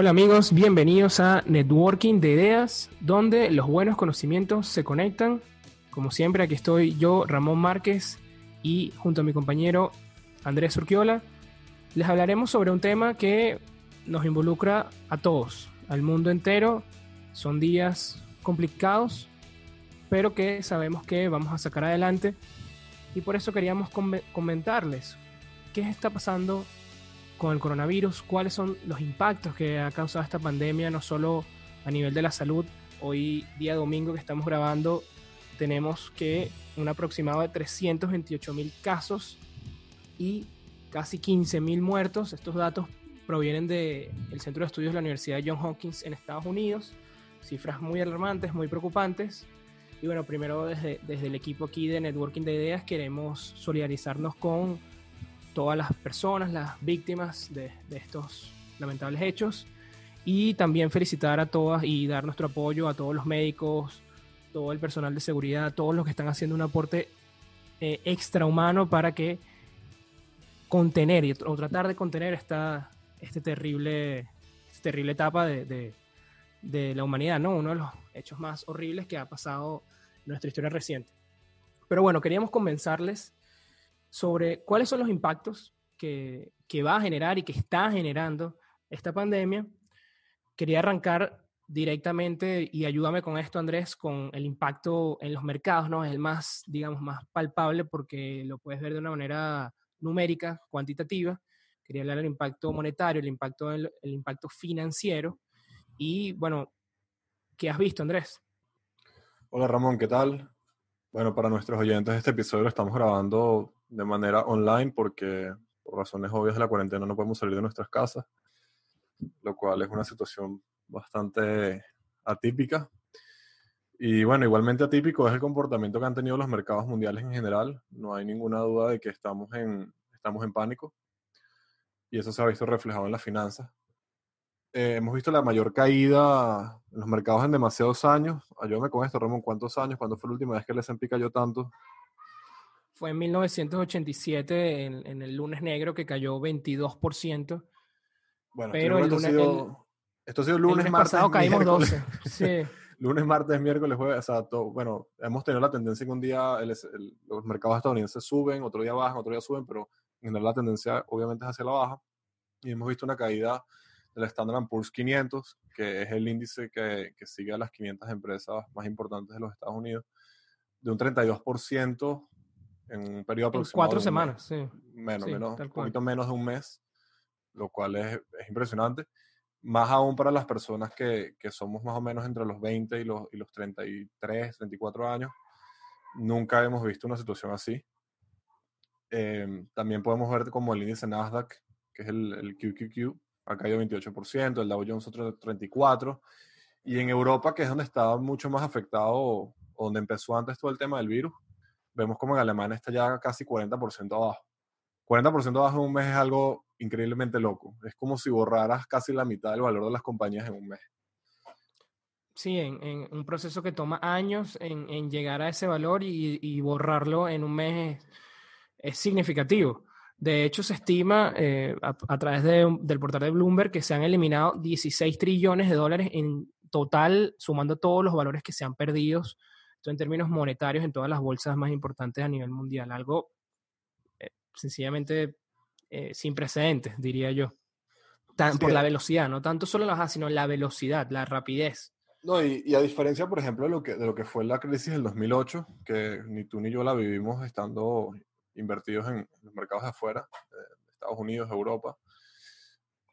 Hola amigos, bienvenidos a Networking de Ideas, donde los buenos conocimientos se conectan. Como siempre, aquí estoy yo, Ramón Márquez, y junto a mi compañero Andrés Urquiola, les hablaremos sobre un tema que nos involucra a todos, al mundo entero. Son días complicados, pero que sabemos que vamos a sacar adelante. Y por eso queríamos comentarles qué está pasando con el coronavirus, cuáles son los impactos que ha causado esta pandemia, no solo a nivel de la salud. Hoy, día domingo que estamos grabando, tenemos que un aproximado de 328 mil casos y casi 15 mil muertos. Estos datos provienen del Centro de Estudios de la Universidad de Johns Hopkins en Estados Unidos. Cifras muy alarmantes, muy preocupantes. Y bueno, primero desde, desde el equipo aquí de Networking de Ideas queremos solidarizarnos con todas las personas, las víctimas de, estos lamentables hechos. Y también felicitar a todas y dar nuestro apoyo a todos los médicos, todo el personal de seguridad, todos los que están haciendo un aporte eh, extrahumano para que contener o tratar de contener esta este terrible, terrible etapa de, de, la humanidad, ¿no? Uno de los hechos más horribles que ha pasado en nuestra historia reciente. Pero bueno, queríamos comenzarles sobre cuáles son los impactos que, va a generar y que está generando esta pandemia. Quería arrancar directamente, y ayúdame con esto, Andrés, con el impacto en los mercados, ¿no? Es el más, digamos, más palpable porque lo puedes ver de una manera numérica, cuantitativa. Quería hablar del impacto monetario, el impacto, el impacto financiero. Y bueno, ¿qué has visto, Andrés? Hola Ramón, ¿qué tal? Bueno, para nuestros oyentes, este episodio lo estamos grabando de manera online porque por razones obvias de la cuarentena no podemos salir de nuestras casas, lo cual es una situación bastante atípica. Y bueno, igualmente atípico es el comportamiento que han tenido los mercados mundiales en general. No hay ninguna duda de que estamos en, estamos en pánico y eso se ha visto reflejado en las finanzas. Eh, hemos visto la mayor caída en los mercados en demasiados años. Ayúdame con esto, Ramón, ¿cuántos años? ¿Cuándo fue la última vez que el S&P cayó tanto? Fue en 1987, en, el lunes negro, que cayó 22%. Bueno, pero el lunes, esto ha sido lunes, el martes, pasado caímos 12. Sí. lunes, martes, miércoles, jueves, o sea, bueno, hemos tenido la tendencia que un día los mercados estadounidenses suben, otro día bajan, otro día suben, pero en general la tendencia obviamente es hacia la baja. Y hemos visto una caída del Standard Poor's 500, que es el índice que, que sigue a las 500 empresas más importantes de los Estados Unidos, de un 32% en un periodo aproximado. cuatro semanas, sí. Menos, menos, un poquito menos de un mes, lo cual es, es, impresionante. Más aún para las personas que, que, somos más o menos entre los 20 y los, y los 33, 34 años. Nunca hemos visto una situación así. Em, también podemos ver como el índice Nasdaq, que es el, el QQQ, ha caído 28%, el Dow Jones otro 34%, y en Europa, que es donde estaba mucho más afectado, donde empezó antes todo el tema del virus, vemos como en Alemania está ya casi 40% abajo. 40% abajo en un mes es algo increíblemente loco. Es como si borraras casi la mitad del valor de las compañías en un mes. Sí, en, un proceso que toma años en, llegar a ese valor y, borrarlo en un mes es, significativo. De hecho, se estima eh, a, través del portal de Bloomberg que se han eliminado 16 trillones de dólares en total, sumando todos los valores que se han perdido en términos monetarios en todas las bolsas más importantes a nivel mundial. Algo eh, sencillamente eh, sin precedentes, diría yo. por la velocidad, no tanto solo la sino la velocidad, la rapidez. No, y, a diferencia, por ejemplo, de lo, que, de lo que fue la crisis del 2008, que ni tú ni yo la vivimos estando invertidos en los mercados de afuera, de Estados Unidos, Europa,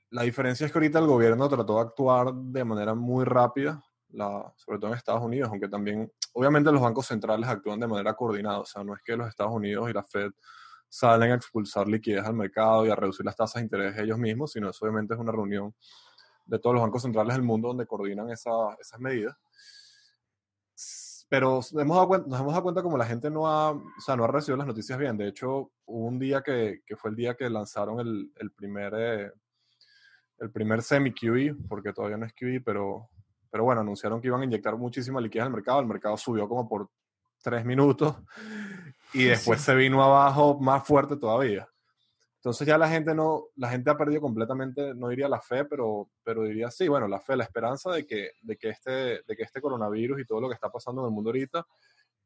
la diferencia es que ahorita el gobierno trató de actuar de manera muy rápida, sobre todo en Estados Unidos, aunque también obviamente los bancos centrales actúan de manera coordinada, o sea, no es que los Estados Unidos y la Fed salen a expulsar liquidez al mercado y a reducir las tasas de interés ellos mismos, sino eso obviamente es una reunión de todos los bancos centrales del mundo donde coordinan esa, esas medidas. Pero hemos dado cuenta, nos hemos dado cuenta como la gente no ha, o sea, no ha recibido las noticias bien. De hecho, hubo un día que, fue el día que lanzaron el, primer, eh, primer semi-QE, porque todavía no es QE, pero pero bueno, anunciaron que iban a inyectar muchísima liquidez al mercado. El mercado subió como por tres minutos y después se vino abajo más fuerte todavía. Entonces ya la gente no, la gente ha perdido completamente, no diría la fe, pero, pero diría sí, bueno, la fe, la esperanza de que, de, que este, de que este coronavirus y todo lo que está pasando en el mundo ahorita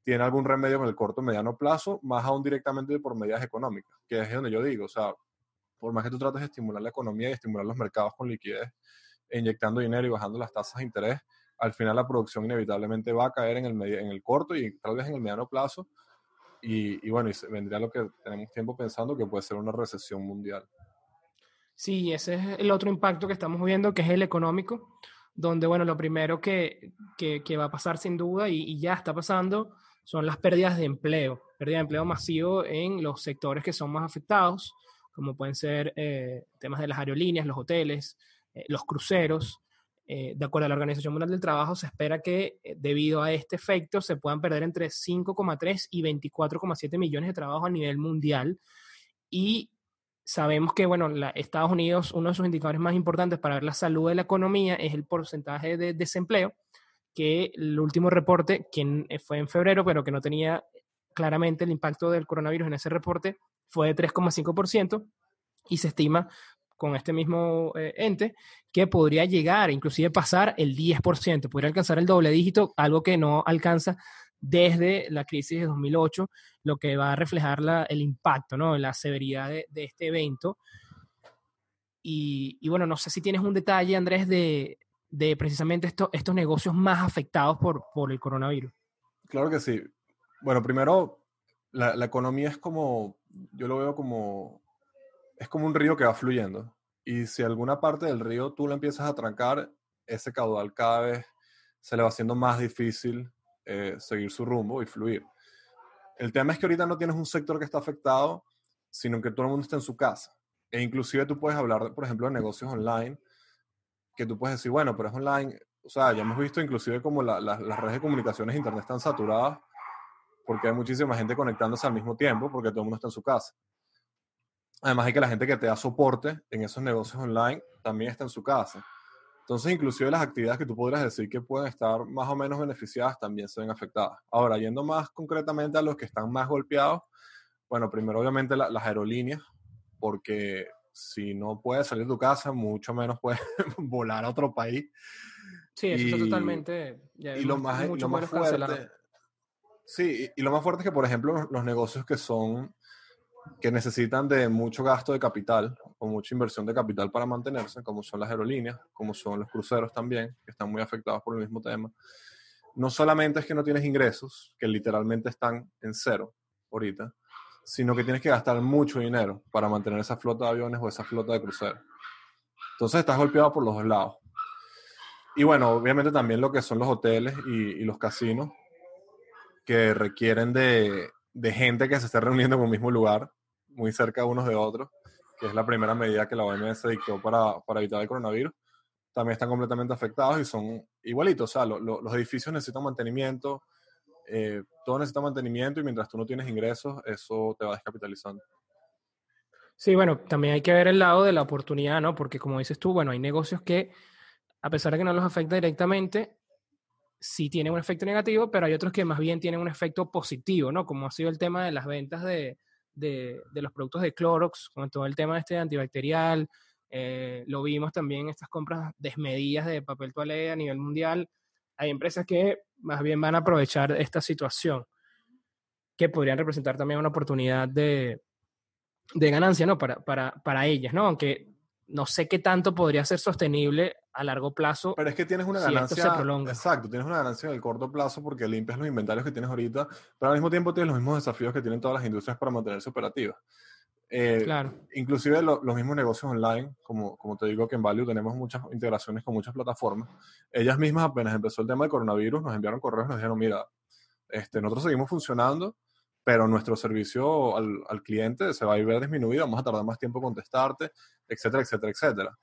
tiene algún remedio en el corto o mediano plazo, más aún directamente por medidas económicas, que es donde yo digo, o sea, por más que tú trates de estimular la economía y estimular los mercados con liquidez, inyectando dinero y bajando las tasas de interés, al final la producción inevitablemente va a caer en el, en el corto y tal vez en el mediano plazo. Y, bueno, y vendría lo que tenemos tiempo pensando que puede ser una recesión mundial. Sí, ese es el otro impacto que estamos viendo, que es el económico, donde, bueno, lo primero que, que, va a pasar sin duda y, y, ya está pasando son las pérdidas de empleo, pérdida de empleo masivo en los sectores que son más afectados, como pueden ser eh, temas de las aerolíneas, los hoteles, eh, los cruceros. Eh, de acuerdo a la Organización Mundial del Trabajo, se espera que debido a este efecto se puedan perder entre 5,3 y 24,7 millones de trabajos a nivel mundial. Y sabemos que, bueno, Estados Unidos, uno de sus indicadores más importantes para ver la salud de la economía es el porcentaje de desempleo, que el último reporte, que fue en febrero, pero que no tenía claramente el impacto del coronavirus en ese reporte, fue de 3,5% y se estima con este mismo eh, ente que podría llegar, inclusive pasar el 10%, podría alcanzar el doble dígito, algo que no alcanza desde la crisis de 2008, lo que va a reflejar el impacto, ¿no? la severidad de, este evento. Y, bueno, no sé si tienes un detalle, Andrés, de, precisamente estos negocios más afectados por, el coronavirus. Claro que sí. Bueno, primero, la economía es como yo lo veo como, es como un río que va fluyendo. Y si alguna parte del río tú la empiezas a trancar, ese caudal cada vez se le va haciendo más difícil eh, seguir su rumbo y fluir. El tema es que ahorita no tienes un sector que está afectado, sino que todo el mundo está en su casa. E inclusive tú puedes hablar, por ejemplo, de negocios online, que tú puedes decir, bueno, pero es online. O sea, ya hemos visto inclusive como las redes de comunicaciones internet están saturadas porque hay muchísima gente conectándose al mismo tiempo, porque todo el mundo está en su casa. Además hay que la gente que te da soporte en esos negocios online también está en su casa. Entonces, inclusive las actividades que tú podrías decir que pueden estar más o menos beneficiadas también se ven afectadas. Ahora, yendo más concretamente a los que están más golpeados, bueno, primero obviamente las aerolíneas, porque si no puedes salir de tu casa, mucho menos puedes volar a otro país. Sí, eso está totalmente... y lo más, lo más fuerte, Sí, y, lo más fuerte es que, por ejemplo, los, negocios que son, que necesitan de mucho gasto de capital o mucha inversión de capital para mantenerse, como son las aerolíneas, como son los cruceros también, que están muy afectados por el mismo tema, no solamente es que no tienes ingresos, que literalmente están en cero ahorita, sino que tienes que gastar mucho dinero para mantener esa flota de aviones o esa flota de cruceros. Entonces estás golpeado por los dos lados. Y bueno, obviamente también lo que son los hoteles y los casinos, que requieren de, de, gente que se esté reuniendo en un mismo lugar, muy cerca unos de otros, que es la primera medida que la OMS dictó para, para evitar el coronavirus, también están completamente afectados y son igualitos. O sea, los edificios necesitan mantenimiento, eh, todo necesita mantenimiento y mientras tú no tienes ingresos, eso te va descapitalizando. Sí, bueno, también hay que ver el lado de la oportunidad, ¿no? Porque como dices tú, bueno, hay negocios que, a pesar de que no los afecta directamente, sí tienen un efecto negativo, pero hay otros que más bien tienen un efecto positivo, ¿no? Como ha sido el tema de las ventas de, de, los productos de Clorox, con todo el tema este antibacterial. Eh, lo vimos también en estas compras desmedidas de papel toalé a nivel mundial. Hay empresas que más bien van a aprovechar esta situación, que podrían representar también una oportunidad de, de ganancia, ¿no? Para, para, para ellas, ¿no? Aunque no sé qué tanto podría ser sostenible a largo plazo. Pero es que tienes una ganancia. Exacto, tienes una ganancia en el corto plazo porque limpias los inventarios que tienes ahorita, pero al mismo tiempo tienes los mismos desafíos que tienen todas las industrias para mantenerse operativas. Eh, claro. Inclusive los mismos negocios online, como, como te digo que en Value tenemos muchas integraciones con muchas plataformas. Ellas mismas apenas empezó el tema del coronavirus, nos enviaron correos y nos dijeron, mira, este, nosotros seguimos funcionando, pero nuestro servicio al, al, cliente se va a ir disminuido, vamos a tardar más tiempo en contestarte, etcétera, etcétera, etcétera.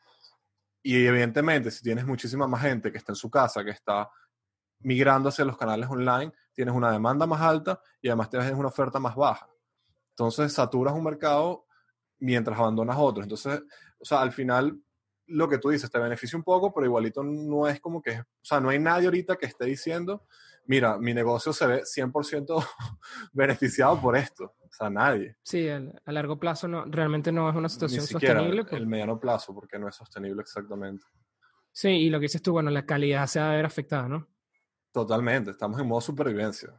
Y evidentemente, si tienes muchísima más gente que está en su casa, que está migrando hacia los canales online, tienes una demanda más alta y además tienes una oferta más baja. Entonces, saturas un mercado mientras abandonas otro. Entonces, o sea, al final, lo que tú dices te beneficia un poco, pero igualito no es como que, o sea, no hay nadie ahorita que esté diciendo, mira, mi negocio se ve 100% beneficiado por esto. O sea, nadie. Sí, a largo plazo no, realmente no es una situación Ni siquiera sostenible. El mediano plazo, porque no es sostenible exactamente. Sí, y lo que dices tú, bueno, la calidad se va a ver afectada, ¿no? Totalmente, estamos en modo supervivencia.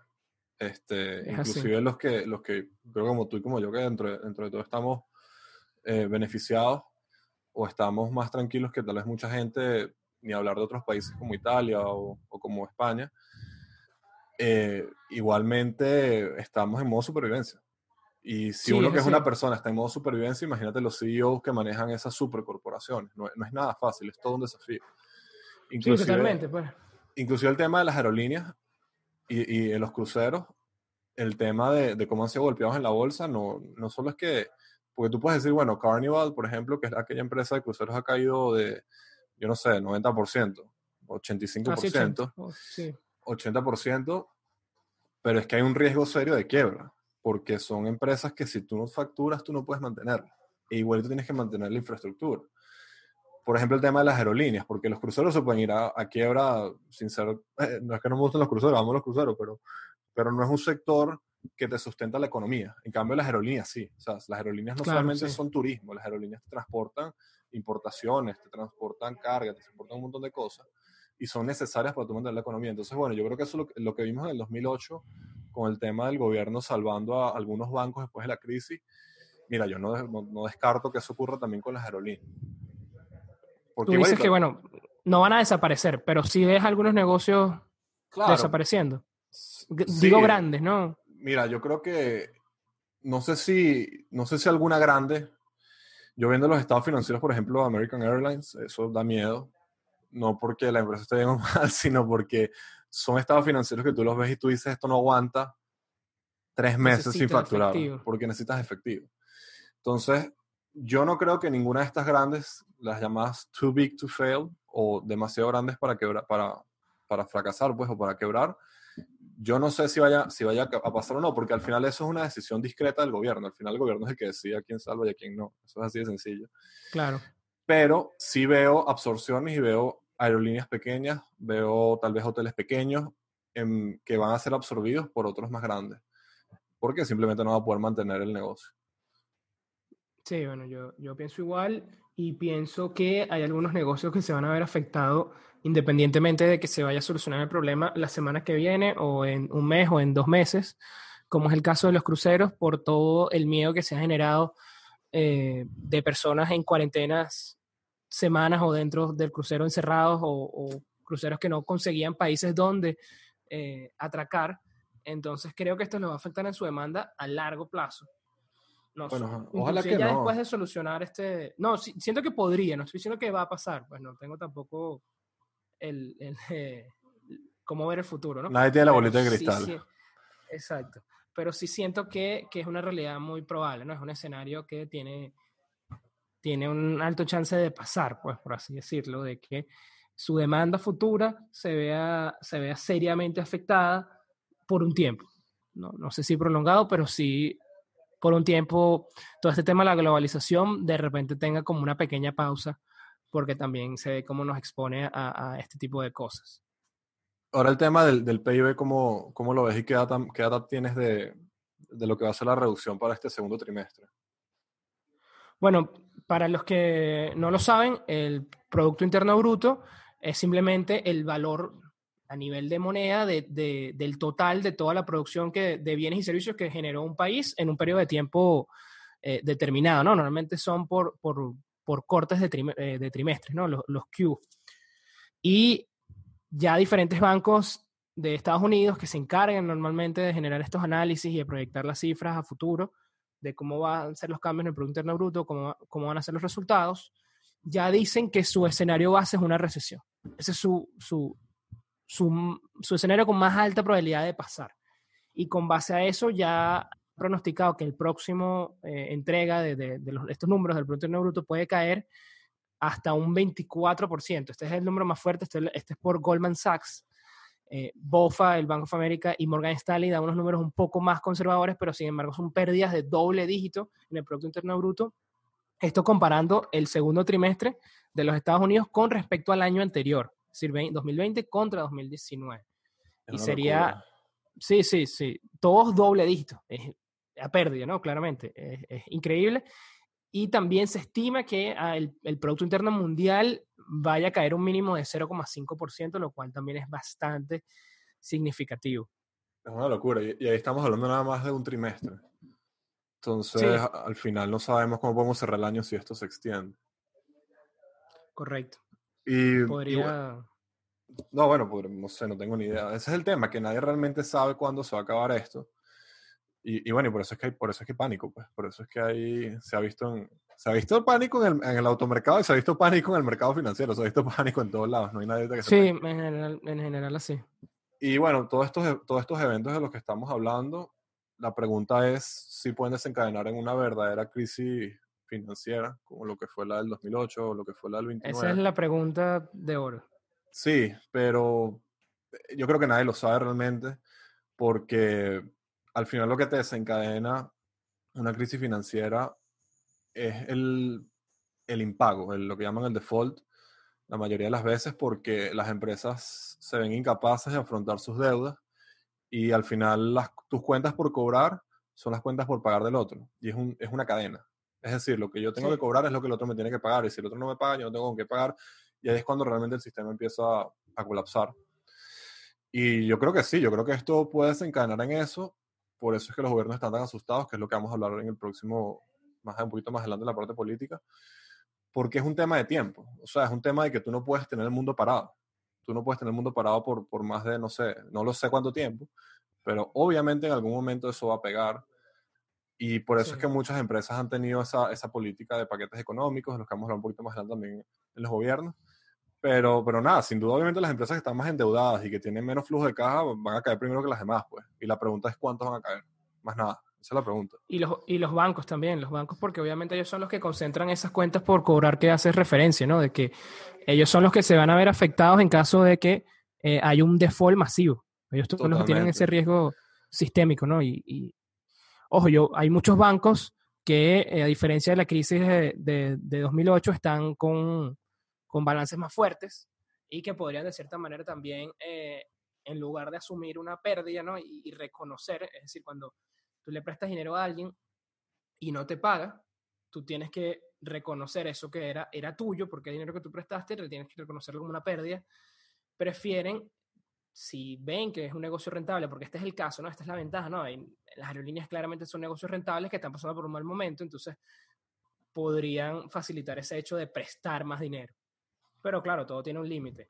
Este, inclusive los que, los que, creo como tú y como yo, que dentro de, dentro de todo estamos eh, beneficiados o estamos más tranquilos que tal vez mucha gente, ni hablar de otros países como Italia o, o como España, eh, igualmente estamos en modo supervivencia. Y si uno que es una persona está en modo supervivencia, imagínate los CEOs que manejan esas supercorporaciones. No, no es nada fácil, es todo un desafío. Inclusive, sí, totalmente, pues. Inclusive el tema de las aerolíneas y, y en los cruceros, el tema de, de, cómo han sido golpeados en la bolsa, no, no solo es que, porque tú puedes decir, bueno, Carnival, por ejemplo, que es aquella empresa de cruceros, ha caído de, yo no sé, 90%, 85%. Ah, sí, 80%, pero es que hay un riesgo serio de quiebra, porque son empresas que si tú no facturas, tú no puedes mantenerlas. E igual tú tienes que mantener la infraestructura. Por ejemplo, el tema de las aerolíneas, porque los cruceros se pueden ir a, a quiebra sin ser, eh, no es que no me gusten los cruceros, vamos los cruceros, pero, pero no es un sector que te sustenta la economía. En cambio, las aerolíneas sí. O sea, las aerolíneas no claro, solamente sí. son turismo, las aerolíneas te transportan importaciones, te transportan carga, te transportan un montón de cosas y son necesarias para tu mantener la economía. Entonces, bueno, yo creo que eso es lo, lo, que vimos en el 2008 con el tema del gobierno salvando a algunos bancos después de la crisis. Mira, yo no, no, no descarto que eso ocurra también con las aerolíneas. Porque, Tú dices igual, que, bueno, no van a desaparecer, pero sí ves algunos negocios claro, desapareciendo. Sí, Digo grandes, ¿no? Mira, yo creo que no sé si no sé si alguna grande. Yo viendo los estados financieros, por ejemplo, American Airlines, eso da miedo. No porque la empresa esté bien o mal, sino porque son estados financieros que tú los ves y tú dices esto no aguanta tres meses necesitas sin facturar, efectivo. porque necesitas efectivo. Entonces, yo no creo que ninguna de estas grandes, las llamadas too big to fail o demasiado grandes para quebrar, para, para fracasar, pues, o para quebrar, yo no sé si vaya, si vaya a pasar o no, porque al final eso es una decisión discreta del gobierno. Al final el gobierno es el que decide a quién salva y a quién no. Eso es así de sencillo. Claro. Pero sí veo absorciones y veo aerolíneas pequeñas, veo tal vez hoteles pequeños en, que van a ser absorbidos por otros más grandes, porque simplemente no va a poder mantener el negocio. Sí, bueno, yo, yo pienso igual y pienso que hay algunos negocios que se van a ver afectados independientemente de que se vaya a solucionar el problema la semana que viene o en un mes o en dos meses, como es el caso de los cruceros, por todo el miedo que se ha generado eh, de personas en cuarentenas semanas o dentro del crucero encerrados o, o cruceros que no conseguían países donde eh, atracar. Entonces creo que esto les va a afectar en su demanda a largo plazo. No, bueno, ojalá que ya no. después de solucionar este... No, sí, siento que podría, no estoy diciendo que va a pasar, pues no tengo tampoco el, el eh, cómo ver el futuro, ¿no? Nadie tiene la bolita de cristal. Sí, sí, exacto. Pero sí siento que, que, es una realidad muy probable, ¿no? Es un escenario que tiene, tiene un alto chance de pasar, pues, por así decirlo, de que su demanda futura se vea, se vea seriamente afectada por un tiempo. No, no sé si prolongado, pero sí por un tiempo todo este tema de la globalización de repente tenga como una pequeña pausa porque también se ve cómo nos expone a, este tipo de cosas. Ahora el tema del, del PIB, ¿cómo, ¿cómo, lo ves y qué data, qué data tienes de, de, lo que va a ser la reducción para este segundo trimestre? Bueno, para los que no lo saben, el Producto Interno Bruto es simplemente el valor a nivel de moneda de, de, del total de toda la producción que, de bienes y servicios que generó un país en un periodo de tiempo eh, determinado. ¿no? Normalmente son por, por, por cortes de, eh, de trimestres, ¿no? los, los Q. Y ya diferentes bancos de Estados Unidos que se encargan normalmente de generar estos análisis y de proyectar las cifras a futuro de cómo van a ser los cambios en el Producto Interno Bruto, cómo, cómo van a ser los resultados, ya dicen que su escenario base es una recesión. Ese es su, su, su, su escenario con más alta probabilidad de pasar. Y con base a eso ya pronosticado que el próximo eh, entrega de, de, de los, estos números del Producto Interno Bruto puede caer hasta un 24%. Este es el número más fuerte, este, este es por Goldman Sachs. Eh, BOFA, el Bank of America y Morgan Stanley dan unos números un poco más conservadores, pero sin embargo son pérdidas de doble dígito en el Producto Interno Bruto. Esto comparando el segundo trimestre de los Estados Unidos con respecto al año anterior, es decir, 2020 contra 2019. Es y sería, locura. sí, sí, sí, todos doble dígito. Es, a pérdida, ¿no? Claramente, es, increíble. Y también se estima que ah, el, Producto Interno Mundial vaya a caer un mínimo de 0,5%, lo cual también es bastante significativo. Es una locura, y, ahí estamos hablando nada más de un trimestre. Entonces, al final no sabemos cómo podemos cerrar el año si esto se extiende. Correcto. Y, Podría... no, bueno, no sé, no tengo ni idea. Ese es el tema, que nadie realmente sabe cuándo se va a acabar esto. Y, bueno, y por eso es que hay, por eso es que pánico, pues. Por eso es que hay, se ha visto se ha visto pánico en el, en el, automercado y se ha visto pánico en el mercado financiero, se ha visto pánico en todos lados, no hay nadie que se Sí, en general, en general así. Y bueno, todos estos, todos estos eventos de los que estamos hablando, la pregunta es si pueden desencadenar en una verdadera crisis financiera, como lo que fue la del 2008 o lo que fue la del 29. Esa es la pregunta de oro. Sí, pero eh, yo creo que nadie lo sabe realmente, porque al final lo que te desencadena una crisis financiera es el, el impago, lo que llaman el default, la mayoría de las veces porque las empresas se ven incapaces de afrontar sus deudas y al final las, tus cuentas por cobrar son las cuentas por pagar del otro y es, un, es una cadena. Es decir, lo que yo tengo que cobrar es lo que el otro me tiene que pagar y si el otro no me paga, yo no tengo con qué pagar y ahí es cuando realmente el sistema empieza a, a colapsar. Y yo creo que sí, yo creo que esto puede desencadenar en eso, por eso es que los gobiernos están tan asustados, que es lo que vamos a hablar en el próximo, más un poquito más adelante en la parte política, porque es un tema de tiempo, o sea, es un tema de que tú no puedes tener el mundo parado, tú no puedes tener el mundo parado por, por más de, no sé, no lo sé cuánto tiempo, pero obviamente en algún momento eso va a pegar. Y por eso es que muchas empresas han tenido esa, esa política de paquetes económicos, de los que vamos a hablar un poquito más adelante también en los gobiernos. Pero, pero nada, sin duda, obviamente las empresas que están más endeudadas y que tienen menos flujo de caja van a caer primero que las demás, pues. Y la pregunta es cuántos van a caer. Más nada. Esa es la pregunta. Y los, y los bancos también, los bancos, porque obviamente ellos son los que concentran esas cuentas por cobrar que haces referencia, ¿no? De que ellos son los que se van a ver afectados en caso de que eh, hay un default masivo. Ellos son los que tienen ese riesgo sistémico, ¿no? Y, ojo, yo, hay muchos bancos que, eh, a diferencia de la crisis de, de, 2008, están con, con, balances más fuertes y que podrían, de cierta manera, también, eh, en lugar de asumir una pérdida, ¿no? Y, reconocer, es decir, cuando tú le prestas dinero a alguien y no te paga, tú tienes que reconocer eso que era, era tuyo, porque el dinero que tú prestaste, tienes que reconocerlo como una pérdida. Prefieren, si ven que es un negocio rentable, porque este es el caso, ¿no? Esta es la ventaja, ¿no? las aerolíneas claramente son negocios rentables que están pasando por un mal momento, entonces podrían facilitar ese hecho de prestar más dinero. Pero claro, todo tiene un límite.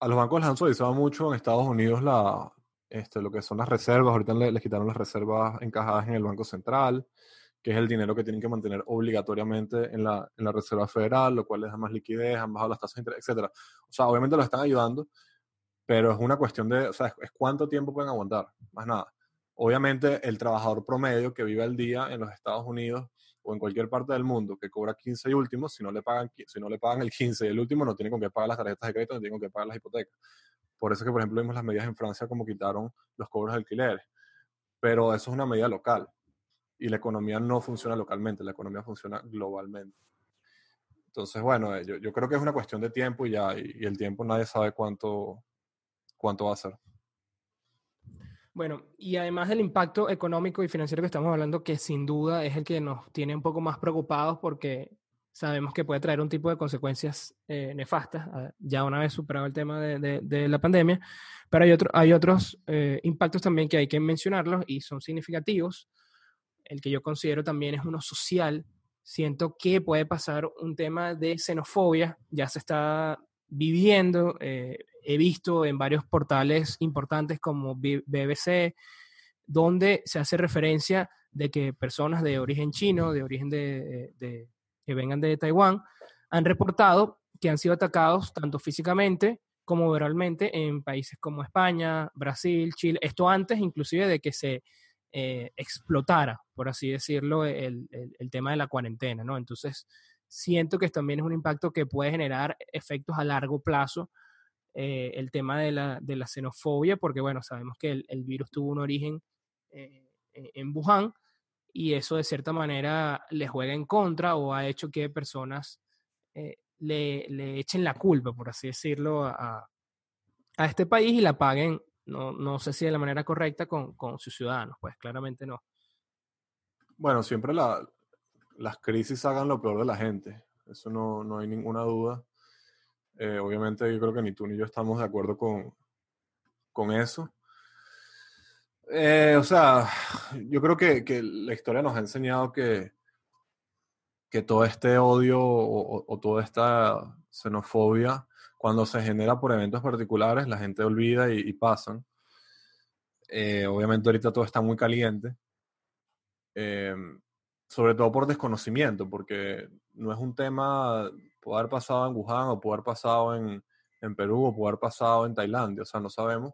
A los bancos les han solicitado mucho en Estados Unidos la, este, lo que son las reservas. Ahorita les, quitaron las reservas encajadas en el Banco Central, que es el dinero que tienen que mantener obligatoriamente en la, en la Reserva Federal, lo cual les da más liquidez, han bajado las tasas de interés, etc. O sea, obviamente lo están ayudando, pero es una cuestión de, o sea, es, cuánto tiempo pueden aguantar, más nada. Obviamente el trabajador promedio que vive al día en los Estados Unidos o en cualquier parte del mundo que cobra 15 y últimos, si no le pagan, si no le pagan el 15 y el último, no tiene con qué pagar las tarjetas de crédito, no tiene con qué pagar las hipotecas. Por eso que, por ejemplo, vimos las medidas en Francia como quitaron los cobros de alquileres. Pero eso es una medida local. Y la economía no funciona localmente, la economía funciona globalmente. Entonces, bueno, eh, yo, yo creo que es una cuestión de tiempo y ya, y, el tiempo nadie sabe cuánto, cuánto va a ser. Bueno, y además del impacto económico y financiero que estamos hablando, que sin duda es el que nos tiene un poco más preocupados porque sabemos que puede traer un tipo de consecuencias eh, nefastas, ah, ya una vez superado el tema de, de, la pandemia, pero hay, otro, hay otros eh, impactos también que hay que mencionarlos y son significativos. El que yo considero también es uno social. Siento que puede pasar un tema de xenofobia, ya se está viviendo, eh, he visto en varios portales importantes como BBC, donde se hace referencia de que personas de origen chino, de origen de, que vengan de Taiwán, han reportado que han sido atacados tanto físicamente como verbalmente en países como España, Brasil, Chile, esto antes inclusive de que se eh, explotara, por así decirlo, el, tema de la cuarentena, ¿no? Entonces, siento que también es un impacto que puede generar efectos a largo plazo, eh, el tema de la, de la, xenofobia, porque, bueno, sabemos que el, virus tuvo un origen eh, en Wuhan, y eso de cierta manera le juega en contra o ha hecho que personas eh, le, le, echen la culpa, por así decirlo, a, a este país y la paguen, no, no, sé si de la manera correcta con, con, sus ciudadanos, pues claramente no. Bueno, siempre la, las crisis hagan lo peor de la gente. Eso no, no hay ninguna duda. Eh, obviamente yo creo que ni tú ni yo estamos de acuerdo con, con eso. Eh, o sea, yo creo que, que, la historia nos ha enseñado que, que todo este odio o, toda esta xenofobia, cuando se genera por eventos particulares, la gente olvida y, pasan. Eh, obviamente ahorita todo está muy caliente. Eh, sobre todo por desconocimiento, porque no es un tema, puede haber pasado en Wuhan o puede haber pasado en, en Perú o puede haber pasado en Tailandia, o sea, no sabemos.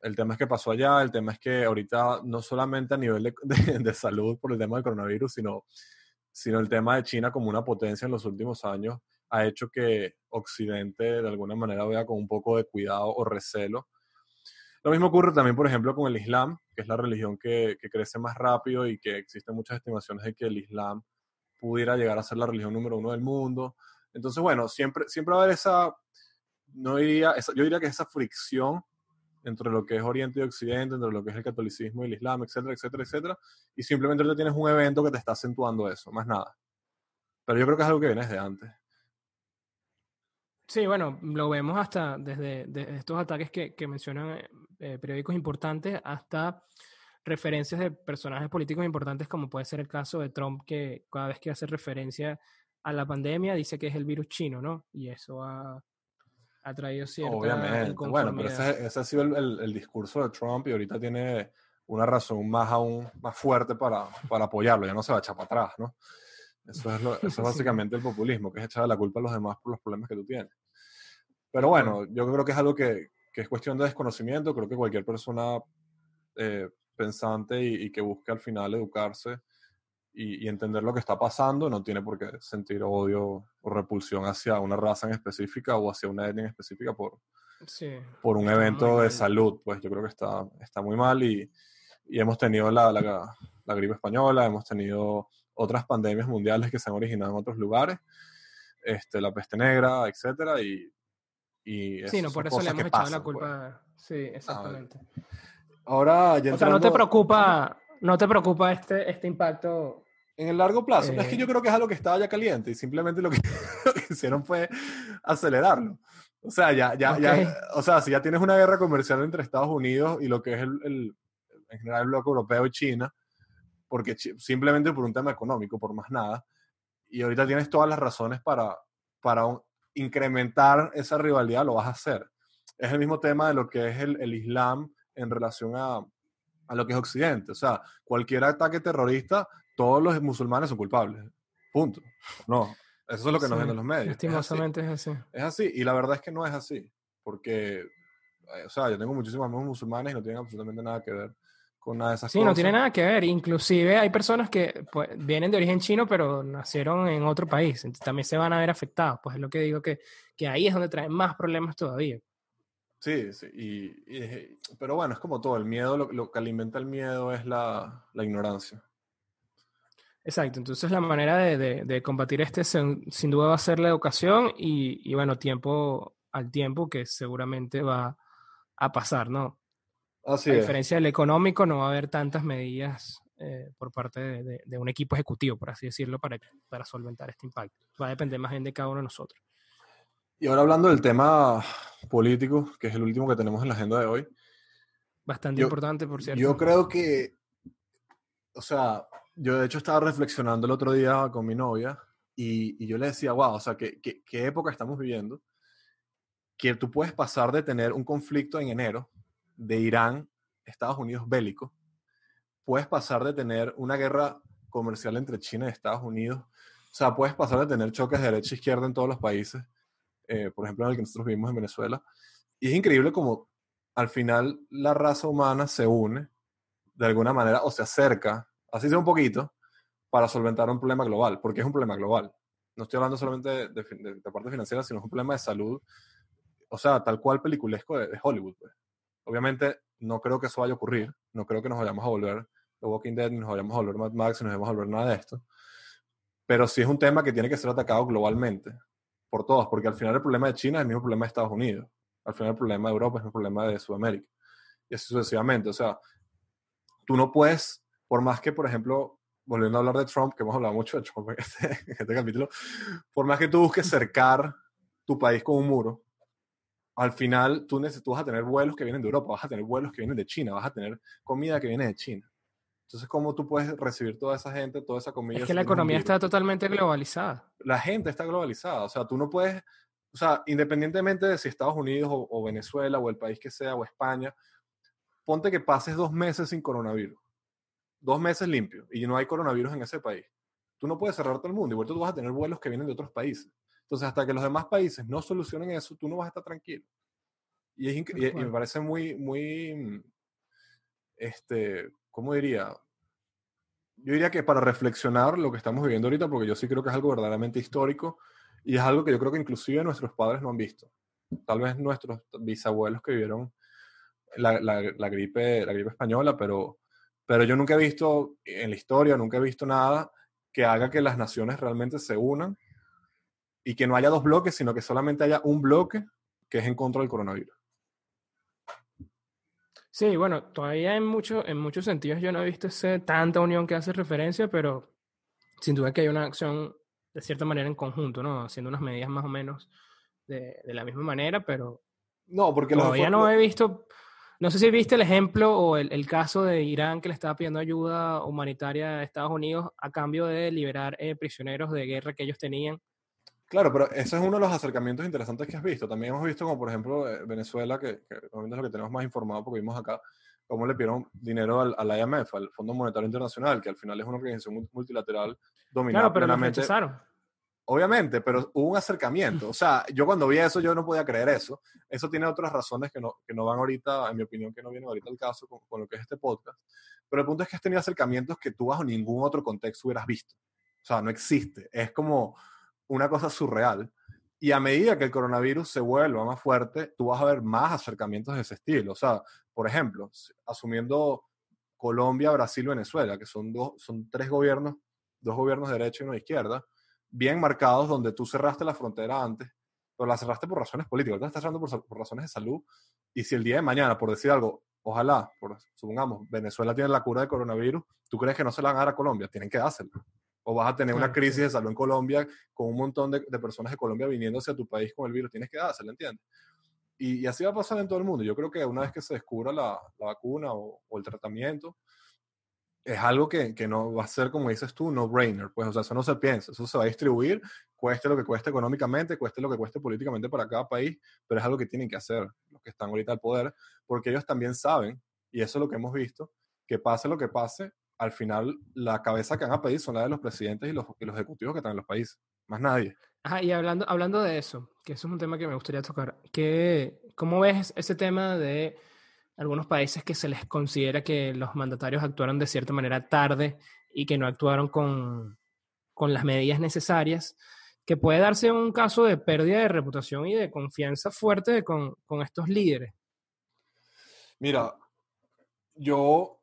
El tema es que pasó allá, el tema es que ahorita no solamente a nivel de, de, salud por el tema del coronavirus, sino, sino el tema de China como una potencia en los últimos años ha hecho que Occidente de alguna manera vea con un poco de cuidado o recelo lo mismo ocurre también, por ejemplo, con el Islam, que es la religión que, crece más rápido y que existen muchas estimaciones de que el Islam pudiera llegar a ser la religión número uno del mundo. Entonces, bueno, siempre, siempre va a haber esa, no diría, yo diría que esa fricción entre lo que es Oriente y Occidente, entre lo que es el catolicismo y el Islam, etcétera, etcétera, etcétera, y simplemente tú tienes un evento que te está acentuando eso, más nada. Pero yo creo que es algo que viene desde antes. Sí, bueno, lo vemos hasta desde, estos ataques que, mencionan eh, eh, periódicos importantes hasta referencias de personajes políticos importantes, como puede ser el caso de Trump, que cada vez que hace referencia a la pandemia dice que es el virus chino, ¿no? Y eso ha, traído cierta Obviamente, bueno, pero ese, ha sido el, discurso de Trump y ahorita tiene una razón más aún más fuerte para, para apoyarlo, ya no se va a echar para atrás, ¿no? Eso es, eso es básicamente el populismo, que es echar la culpa a los demás por los problemas que tú tienes. Pero bueno, yo creo que es algo que, que es cuestión de desconocimiento. Creo que cualquier persona eh, pensante y, que busque al final educarse y, entender lo que está pasando no tiene por qué sentir odio o repulsión hacia una raza en específica o hacia una etnia en específica por, por un evento de salud. Pues yo creo que está, está muy mal y, y hemos tenido la, la, la gripe española, hemos tenido otras pandemias mundiales que se han originado en otros lugares, este, la peste negra, etcétera, y y sí, no, por eso le hemos echado la pues. culpa. Sí, exactamente. Ahora, ya O sea, no te preocupa, no te preocupa este, este impacto. En el largo plazo. es que yo eh. creo que es algo que estaba ya caliente y simplemente lo que, hicieron fue acelerarlo. O sea, ya, ya, ya, o sea, si ya tienes una guerra comercial entre Estados Unidos y lo que es el, el en general el bloque europeo y China, porque simplemente por un tema económico, por más nada, y ahorita tienes todas las razones para, para un, incrementar esa rivalidad, lo vas a hacer. Es el mismo tema de lo que es el, Islam en relación a, lo que es Occidente. O sea, cualquier ataque terrorista, todos los musulmanes son culpables. Punto. No, eso es lo que nos ven en los medios. Estimosamente es así. es así. Y la verdad es que no es así. Porque, eh, o sea, yo tengo muchísimos amigos musulmanes y no tienen absolutamente nada que ver con nada de esas sí, no tiene nada que ver. Inclusive hay personas que pues, vienen de origen chino, pero nacieron en otro país. Entonces también se van a ver afectados. Pues es lo que digo que, que ahí es donde traen más problemas todavía. Sí, sí. Y, pero bueno, es como todo. El miedo, lo, que alimenta el miedo es la, la ignorancia. Exacto. Entonces la manera de, de, combatir este sin, sin, duda va a ser la educación y, y bueno, tiempo al tiempo que seguramente va a pasar, ¿no? A diferencia del económico, no va a haber tantas medidas eh, por parte de, un equipo ejecutivo, por así decirlo, para, para solventar este impacto. Va a depender más bien de cada uno de nosotros. Y ahora hablando del tema político, que es el último que tenemos en la agenda de hoy. Bastante importante, por cierto. Yo creo que, o sea, yo de hecho estaba reflexionando el otro día con mi novia y, y yo le decía, wow, o sea, ¿qué, qué, qué época estamos viviendo? Que tú puedes pasar de tener un conflicto en enero, de Irán, Estados Unidos bélico, puedes pasar de tener una guerra comercial entre China y Estados Unidos, o sea, puedes pasar de tener choques de derecha e izquierda en todos los países, eh, por ejemplo, en el que nosotros vivimos en Venezuela. Y es increíble como al final la raza humana se une de alguna manera o se acerca, así sea un poquito, para solventar un problema global, porque es un problema global. No estoy hablando solamente de, parte financiera, sino es un problema de salud, o sea, tal cual peliculesco de, Hollywood. Pues. Obviamente no creo que eso vaya a ocurrir, no creo que nos vayamos a volver The Walking Dead, ni nos vayamos a volver Mad Max, ni nos vayamos a volver nada de esto. Pero sí es un tema que tiene que ser atacado globalmente, por todos, porque al final el problema de China es el mismo problema de Estados Unidos, al final el problema de Europa es el problema de Sudamérica, y así sucesivamente. O sea, tú no puedes, por más que, por ejemplo, volviendo a hablar de Trump, que hemos hablado mucho de Trump en este, este capítulo, por más que tú busques cercar tu país con un muro, al final tú, tú vas a tener vuelos que vienen de Europa, vas a tener vuelos que vienen de China, vas a tener comida que viene de China. Entonces, ¿cómo tú puedes recibir toda esa gente, toda esa comida? Es que la economía está totalmente globalizada. La gente está globalizada. O sea, tú no puedes, o sea, independientemente de si Estados Unidos o, Venezuela o el país que sea o España, ponte que pases dos meses sin coronavirus. Dos meses limpio y no hay coronavirus en ese país. Tú no puedes cerrar todo el mundo. Igual tú vas a tener vuelos que vienen de otros países. Entonces, hasta que los demás países no solucionen eso, tú no vas a estar tranquilo. Y, es y, me parece muy, muy, este, ¿cómo diría? Yo diría que para reflexionar lo que estamos viviendo ahorita, porque yo sí creo que es algo verdaderamente histórico y es algo que yo creo que inclusive nuestros padres no han visto. Tal vez nuestros bisabuelos que vivieron la, la, gripe, la gripe española, pero, pero yo nunca he visto en la historia, nunca he visto nada que haga que las naciones realmente se unan y que no haya dos bloques, sino que solamente haya un bloque que es en contra del coronavirus. Sí, bueno, todavía en, mucho, en muchos sentidos yo no he visto ese, tanta unión que hace referencia, pero sin duda que hay una acción de cierta manera en conjunto, ¿no? Haciendo unas medidas más o menos de, de la misma manera, pero no, porque todavía no he visto, no sé si viste el ejemplo o el, el, caso de Irán que le estaba pidiendo ayuda humanitaria a Estados Unidos a cambio de liberar eh, prisioneros de guerra que ellos tenían Claro, pero ese es uno de los acercamientos interesantes que has visto. También hemos visto como, por ejemplo, eh, Venezuela, que, que es lo que tenemos más informado porque vimos acá, cómo le pidieron dinero al, al, IMF, al Fondo Monetario Internacional, que al final es una organización multilateral dominada claro, pero lo rechazaron. Obviamente, pero hubo un acercamiento. O sea, yo cuando vi eso, yo no podía creer eso. Eso tiene otras razones que no, que no van ahorita, en mi opinión, que no vienen ahorita al caso con, con lo que es este podcast. Pero el punto es que has tenido acercamientos que tú bajo ningún otro contexto hubieras visto. O sea, no existe. Es como una cosa surreal. Y a medida que el coronavirus se vuelva más fuerte, tú vas a ver más acercamientos de ese estilo. O sea, por ejemplo, asumiendo Colombia, Brasil, Venezuela, que son, dos, son tres gobiernos, dos gobiernos de derecha y uno de izquierda, bien marcados donde tú cerraste la frontera antes, pero la cerraste por razones políticas, ahorita estás cerrando por, razones de salud. Y si el día de mañana, por decir algo, ojalá, supongamos, Venezuela tiene la cura de coronavirus, ¿tú crees que no se la van a dar a Colombia? Tienen que dársela o vas a tener una crisis de salud en Colombia con un montón de, personas de Colombia viniéndose a tu país con el virus. Tienes que dárselo, ¿entiendes? Y, y, así va a pasar en todo el mundo. Yo creo que una vez que se descubra la, la vacuna o, o, el tratamiento, es algo que, que, no va a ser, como dices tú, no-brainer. Pues, o sea, eso no se piensa. Eso se va a distribuir, cueste lo que cueste económicamente, cueste lo que cueste políticamente para cada país, pero es algo que tienen que hacer los que están ahorita al poder, porque ellos también saben, y eso es lo que hemos visto, que pase lo que pase, al final la cabeza que van a pedir son la de los presidentes y los, los ejecutivos que están en los países, más nadie. Ajá, y hablando, hablando de eso, que eso es un tema que me gustaría tocar, ¿qué, ¿cómo ves ese tema de algunos países que se les considera que los mandatarios actuaron de cierta manera tarde y que no actuaron con, con las medidas necesarias? Que puede darse un caso de pérdida de reputación y de confianza fuerte con, con estos líderes. Mira, yo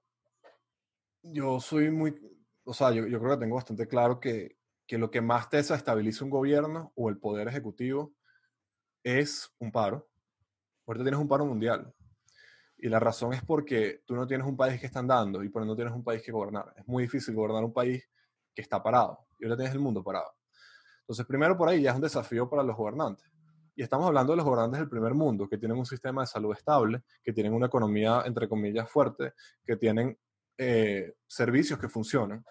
yo soy muy, o sea, yo, yo, creo que tengo bastante claro que, que lo que más te desestabiliza un gobierno o el poder ejecutivo es un paro. Ahorita tienes un paro mundial. Y la razón es porque tú no tienes un país que está andando y por no tienes un país que gobernar. Es muy difícil gobernar un país que está parado. Y ahora tienes el mundo parado. Entonces, primero por ahí ya es un desafío para los gobernantes. Y estamos hablando de los gobernantes del primer mundo, que tienen un sistema de salud estable, que tienen una economía, entre comillas, fuerte, que tienen eh, servicios que funcionan.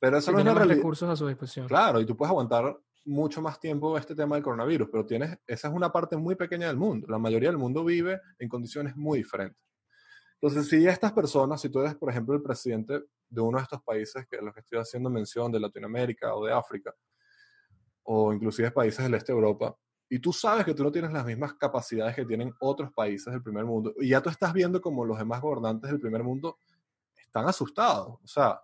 Pero eso no es recursos a su disposición. Claro, y tú puedes aguantar mucho más tiempo este tema del coronavirus, pero tienes, esa es una parte muy pequeña del mundo. La mayoría del mundo vive en condiciones muy diferentes. Entonces, si estas personas, si tú eres, por ejemplo, el presidente de uno de estos países que los que estoy haciendo mención de Latinoamérica o de África, o inclusive países del este de Europa, y tú sabes que tú no tienes las mismas capacidades que tienen otros países del primer mundo, y ya tú estás viendo como los demás gobernantes del primer mundo están asustados. O sea,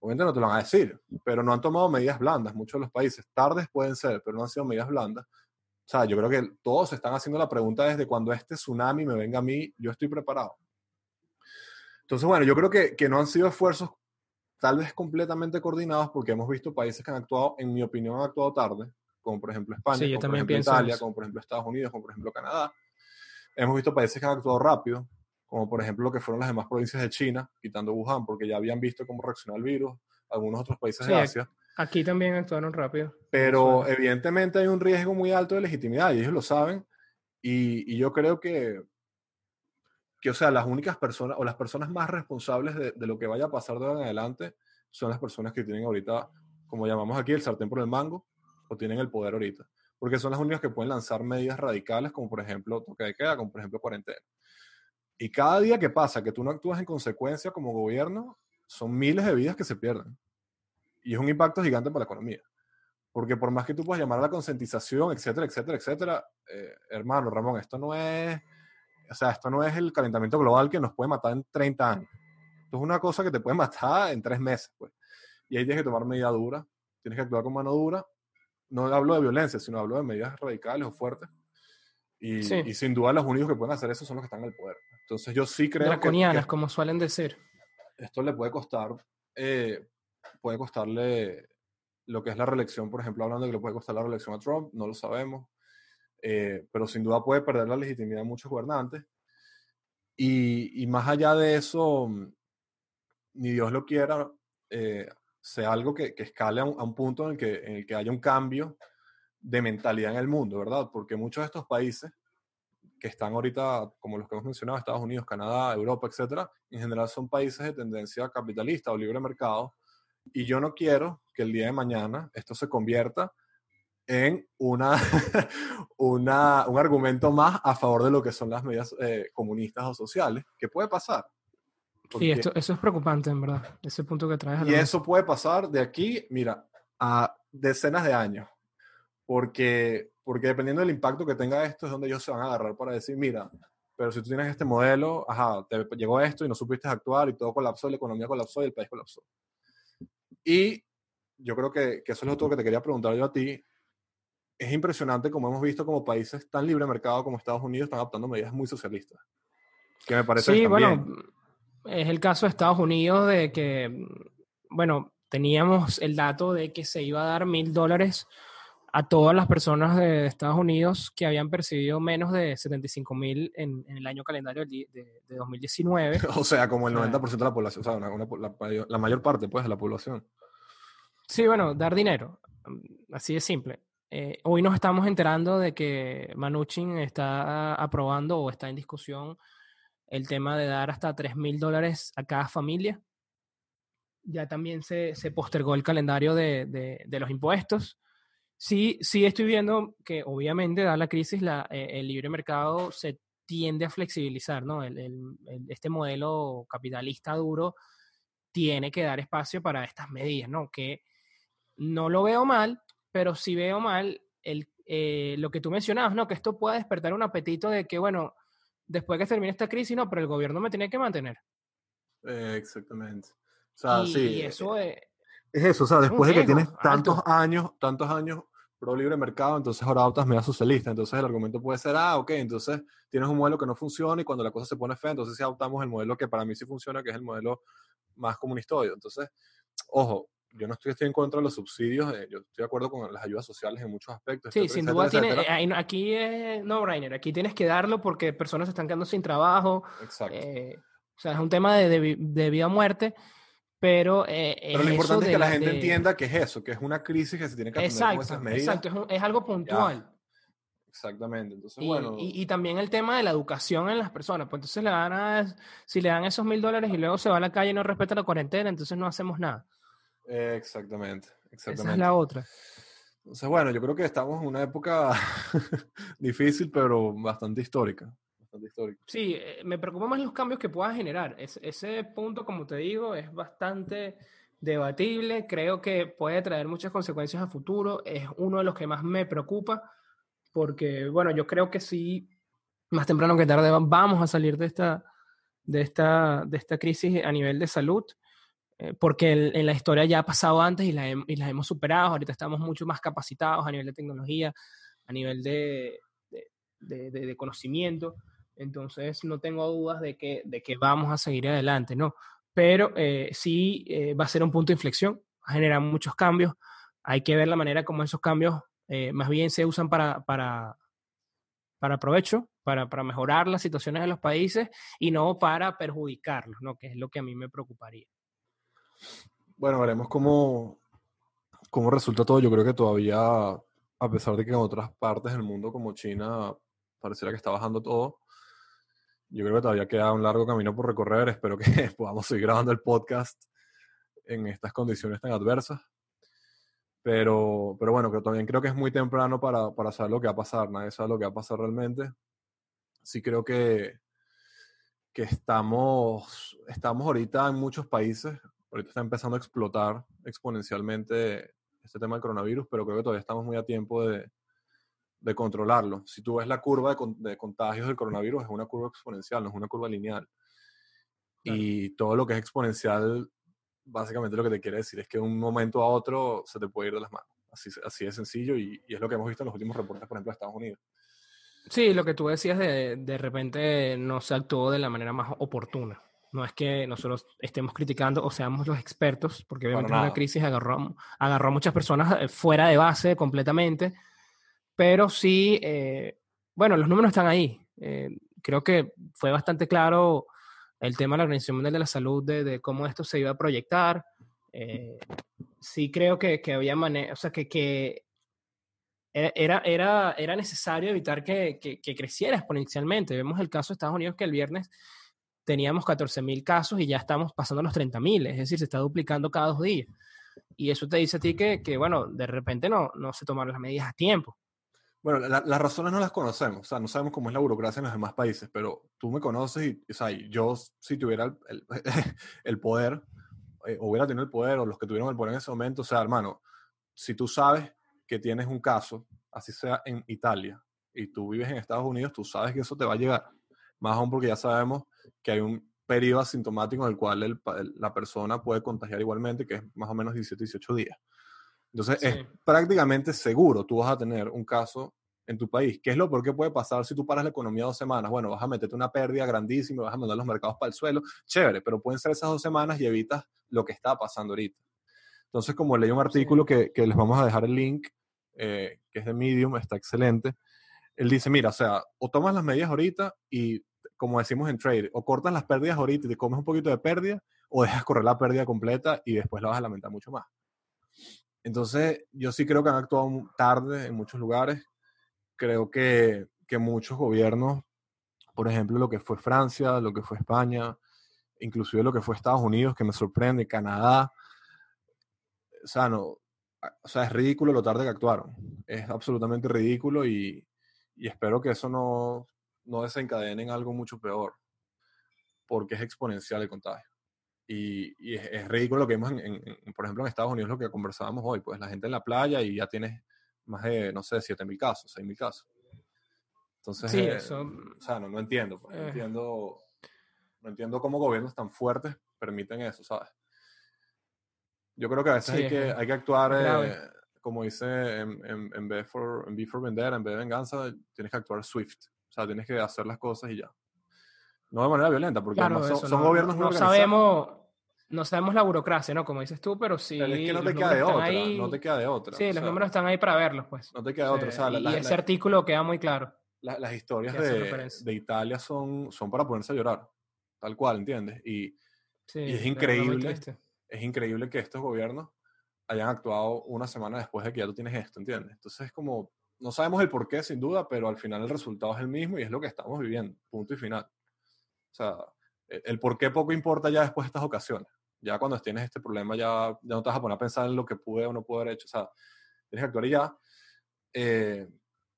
obviamente no te lo van a decir, pero no han tomado medidas blandas. Muchos de los países, tardes pueden ser, pero no han sido medidas blandas. O sea, yo creo que todos están haciendo la pregunta desde cuando este tsunami me venga a mí, yo estoy preparado. Entonces, bueno, yo creo que, que no han sido esfuerzos tal vez completamente coordinados porque hemos visto países que han actuado, en mi opinión, han actuado tarde, como por ejemplo España, sí, como por ejemplo Italia, como por ejemplo Estados Unidos, como por ejemplo Canadá. Hemos visto países que han actuado rápido, como por ejemplo lo que fueron las demás provincias de China, quitando Wuhan, porque ya habían visto cómo reaccionó el virus, algunos otros países de Asia. Aquí también actuaron rápido. Pero evidentemente hay un riesgo muy alto de legitimidad y ellos lo saben. Y, yo creo que, que, o sea, las únicas personas o las personas más responsables de, de, lo que vaya a pasar de ahora en adelante son las personas que tienen ahorita, como llamamos aquí, el sartén por el mango o tienen el poder ahorita. Porque son las únicas que pueden lanzar medidas radicales, como por ejemplo toque de queda, como por ejemplo cuarentena. Y cada día que pasa que tú no actúas en consecuencia como gobierno, son miles de vidas que se pierden. Y es un impacto gigante para la economía. Porque por más que tú puedas llamar a la concientización, etcétera, etcétera, etcétera, eh, hermano Ramón, esto no es, o sea, esto no es el calentamiento global que nos puede matar en 30 años. Esto es una cosa que te puede matar en tres meses, pues. Y ahí tienes que tomar medida dura, tienes que actuar con mano dura. No hablo de violencia, sino hablo de medidas radicales o fuertes. Y, y sin duda los únicos que pueden hacer eso son los que están en el poder. Entonces yo sí creo Draconianas, como suelen decir. Esto le puede costar, eh, puede costarle lo que es la reelección, por ejemplo, hablando de que le puede costar la reelección a Trump, no lo sabemos, eh, pero sin duda puede perder la legitimidad de muchos gobernantes. Y, y más allá de eso, ni Dios lo quiera, eh, sea algo que, que escale a un, punto en el, que, en el que haya un cambio de mentalidad en el mundo, ¿verdad? Porque muchos de estos países que están ahorita, como los que hemos mencionado, Estados Unidos, Canadá, Europa, etcétera, en general son países de tendencia capitalista o libre mercado, y yo no quiero que el día de mañana esto se convierta en una, una, un argumento más a favor de lo que son las medidas eh, comunistas o sociales, que puede pasar. sí, esto, eso es preocupante, en verdad, ese punto que traes. y eso puede pasar de aquí, mira, a decenas de años, porque, porque dependiendo del impacto que tenga esto es donde ellos se van a agarrar para decir, mira, pero si tú tienes este modelo, ajá, te llegó esto y no supiste actuar y todo colapsó, la economía colapsó y el país colapsó. Y yo creo que, que eso es lo que te quería preguntar yo a ti. Es impresionante como hemos visto como países tan libre mercado como Estados Unidos están adoptando medidas muy socialistas. Que me parece Sí, bueno, es el caso de Estados Unidos de que, bueno, teníamos el dato de que se iba a dar mil dólares a todas las personas de Estados Unidos que habían percibido menos de 75 mil en, el año calendario de, de, 2019. o sea, como el 90% de la población, o sea, la, la, mayor parte pues, de la población. Sí, bueno, dar dinero, así de simple. Eh, hoy nos estamos enterando de que Manuchin está aprobando o está en discusión el tema de dar hasta 3 mil dólares a cada familia. Ya también se, se postergó el calendario de, de los impuestos Sí, sí estoy viendo que obviamente, da la crisis, la, eh, el libre mercado se tiende a flexibilizar, ¿no? El, este modelo capitalista duro tiene que dar espacio para estas medidas, ¿no? Que no lo veo mal, pero sí veo mal el, eh, lo que tú mencionabas, ¿no? Que esto pueda despertar un apetito de que, bueno, después que termine esta crisis, no, pero el gobierno me tiene que mantener. Eh, exactamente. O sea, y, sí. Y eso es, es eso, o sea, después de que tienes tantos años, tantos años pro libre mercado, entonces ahora adoptas medidas socialistas. Entonces el argumento puede ser, ah, ok, entonces tienes un modelo que no funciona y cuando la cosa se pone fea, entonces sí adoptamos el modelo que para mí sí funciona, que es el modelo más comunistoide. Entonces, ojo, yo no estoy, estoy en contra de los subsidios, eh, yo estoy de acuerdo con las ayudas sociales en muchos aspectos. Sí, sin duda tiene, eh, aquí es no brainer, aquí tienes que darlo porque personas se están quedando sin trabajo. Exacto. Eh, o sea, es un tema de, de, de vida o muerte. Pero, eh, pero lo importante es que la gente entienda que es eso, que es una crisis que se tiene que atender con esas medidas. Exacto, es, algo puntual. Exactamente. Entonces, y, bueno. Y, también el tema de la educación en las personas. Pues entonces le dan a, si le dan esos mil dólares y luego se va a la calle y no respeta la cuarentena, entonces no hacemos nada. exactamente, exactamente. Esa es la otra. Entonces, bueno, yo creo que estamos en una época difícil, pero bastante histórica. Sí, eh, me preocupan más los cambios que pueda generar. ese punto, como te digo, es bastante debatible. Creo que puede traer muchas consecuencias a futuro. Es uno de los que más me preocupa porque, bueno, yo creo que sí, más temprano que tarde vamos a salir de esta, de esta, de esta crisis a nivel de salud. Eh, porque en la historia ya ha pasado antes y la, y la hemos superado. Ahorita estamos mucho más capacitados a nivel de tecnología, a nivel de, de, de conocimiento. Entonces, no tengo dudas de que, de que vamos a seguir adelante, ¿no? Pero eh, sí eh, va a ser un punto de inflexión, va a generar muchos cambios. Hay que ver la manera como esos cambios eh, más bien se usan para, para, para provecho, para, para, mejorar las situaciones de los países y no para perjudicarlos, ¿no? Que es lo que a mí me preocuparía. Bueno, veremos cómo, cómo resulta todo. Yo creo que todavía, a pesar de que en otras partes del mundo como China pareciera que está bajando todo, yo creo que todavía queda un largo camino por recorrer. Espero que podamos seguir grabando el podcast en estas condiciones tan adversas. Pero, pero bueno, que también creo que es muy temprano para, para saber lo que va a pasar. Nadie sabe lo que va a pasar realmente. Sí creo que, que estamos, estamos ahorita en muchos países, ahorita está empezando a explotar exponencialmente este tema del coronavirus, pero creo que todavía estamos muy a tiempo de, de controlarlo. Si tú ves la curva de, de, contagios del coronavirus, es una curva exponencial, no es una curva lineal. Y todo lo que es exponencial, básicamente lo que te quiere decir es que de un momento a otro se te puede ir de las manos. Así, así de sencillo y, y es lo que hemos visto en los últimos reportes, por ejemplo, de Estados Unidos. Sí, lo que tú decías de, de repente no se actuó de la manera más oportuna. No es que nosotros estemos criticando o seamos los expertos, porque obviamente una crisis agarró, agarró a muchas personas eh, fuera de base completamente, pero sí, eh, bueno, los números están ahí. Eh, creo que fue bastante claro el tema de la Organización Mundial de la Salud, de, cómo esto se iba a proyectar. Eh, sí creo que, que había manera, o sea, que, que era, era, era necesario evitar que, que, creciera exponencialmente. Vemos el caso de Estados Unidos que el viernes teníamos 14.000 casos y ya estamos pasando los 30.000, es decir, se está duplicando cada dos días. Y eso te dice a ti que, que bueno, de repente no, no se tomaron las medidas a tiempo. Bueno, la, las razones no las conocemos, o sea, no sabemos cómo es la burocracia en los demás países, pero tú me conoces y, o sea, yo si tuviera el poder, eh, hubiera tenido el poder, o los que tuvieron el poder en ese momento, o sea, hermano, si tú sabes que tienes un caso, así sea en Italia, y tú vives en Estados Unidos, tú sabes que eso te va a llegar. Más aún porque ya sabemos que hay un periodo asintomático en el cual el, la persona puede contagiar igualmente, que es más o menos 17, 18 días. Entonces sí. es prácticamente seguro tú vas a tener un caso en tu país. ¿Qué es lo peor que puede pasar si tú paras la economía dos semanas? Bueno, vas a meterte una pérdida grandísima, vas a mandar los mercados para el suelo. Chévere, pero pueden ser esas dos semanas y evitas lo que está pasando ahorita. Entonces, como leí un artículo sí. que, que, les vamos a dejar el link, eh, que es de Medium, está excelente. Él dice, mira, o sea, o tomas las medidas ahorita y, como decimos en trade, o cortas las pérdidas ahorita y te comes un poquito de pérdida, o dejas correr la pérdida completa y después la vas a lamentar mucho más. Entonces, yo sí creo que han actuado tarde en muchos lugares. Creo que, que muchos gobiernos, por ejemplo, lo que fue Francia, lo que fue España, inclusive lo que fue Estados Unidos, que me sorprende, Canadá, o sea, no, o sea, es ridículo lo tarde que actuaron. Es absolutamente ridículo y, y espero que eso no, no desencadene en algo mucho peor, porque es exponencial el contagio. Y, y es, es, ridículo lo que vemos, en, en, por ejemplo, en Estados Unidos, lo que conversábamos hoy, pues la gente en la playa y ya tienes más de, no sé, 7.000 casos, 6.000 casos. Entonces, sí, eh, eso... o sea, no, no entiendo, pues, no, entiendo, no entiendo cómo gobiernos tan fuertes permiten eso, ¿sabes? Yo creo que a veces sí, hay, que, hay que actuar, eh, como dice en, en, en, B for, en B for Vender, en vez de venganza, tienes que actuar swift. O sea, tienes que hacer las cosas y ya. No de manera violenta, porque claro, son, eso, son no, gobiernos no, no sabemos no sabemos la burocracia, ¿no? Como dices tú, pero sí. Pero es que no te queda de otra. Ahí, no te queda de otra. Sí, los sea, números están ahí para verlos, pues. No te queda de otra. O sea, y, la, y ese la, artículo queda muy claro. La, las historias de, de, Italia son, son para ponerse a llorar. Tal cual, ¿entiendes? Y, sí, y es increíble. Es increíble que estos gobiernos hayan actuado una semana después de que ya tú tienes esto, ¿entiendes? Entonces es como, no sabemos el por qué, sin duda, pero al final el resultado es el mismo y es lo que estamos viviendo, punto y final. O sea, el, el por qué poco importa ya después de estas ocasiones. Ya cuando tienes este problema, ya, ya no te vas a poner a pensar en lo que pude o no pude haber hecho. O sea, tienes que actuar ya. Eh,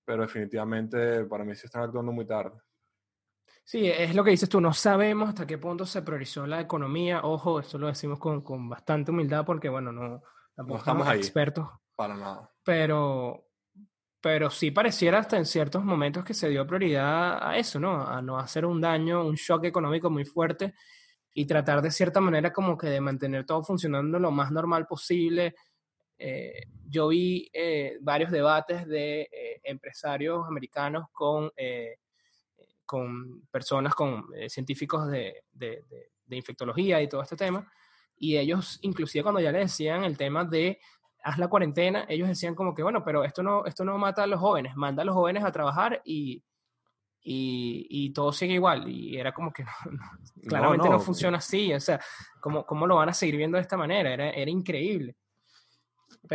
pero definitivamente para mí sí están actuando muy tarde. Sí, es lo que dices tú. No sabemos hasta qué punto se priorizó la economía. Ojo, esto lo decimos con, con bastante humildad porque, bueno, no, no estamos ahí, expertos. Para nada. Pero, pero sí pareciera hasta en ciertos momentos que se dio prioridad a eso, ¿no? A no hacer un daño, un shock económico muy fuerte y tratar de cierta manera como que de mantener todo funcionando lo más normal posible. Eh, yo vi eh, varios debates de eh, empresarios americanos con, eh, con personas, con eh, científicos de, de, de, de, infectología y todo este tema, y ellos inclusive cuando ya le decían el tema de haz la cuarentena, ellos decían como que, bueno, pero esto no, esto no mata a los jóvenes, manda a los jóvenes a trabajar y, y, todo sigue igual. Y era como que claramente no, funciona así. O sea, ¿cómo, ¿cómo, lo van a seguir viendo de esta manera? Era, era increíble.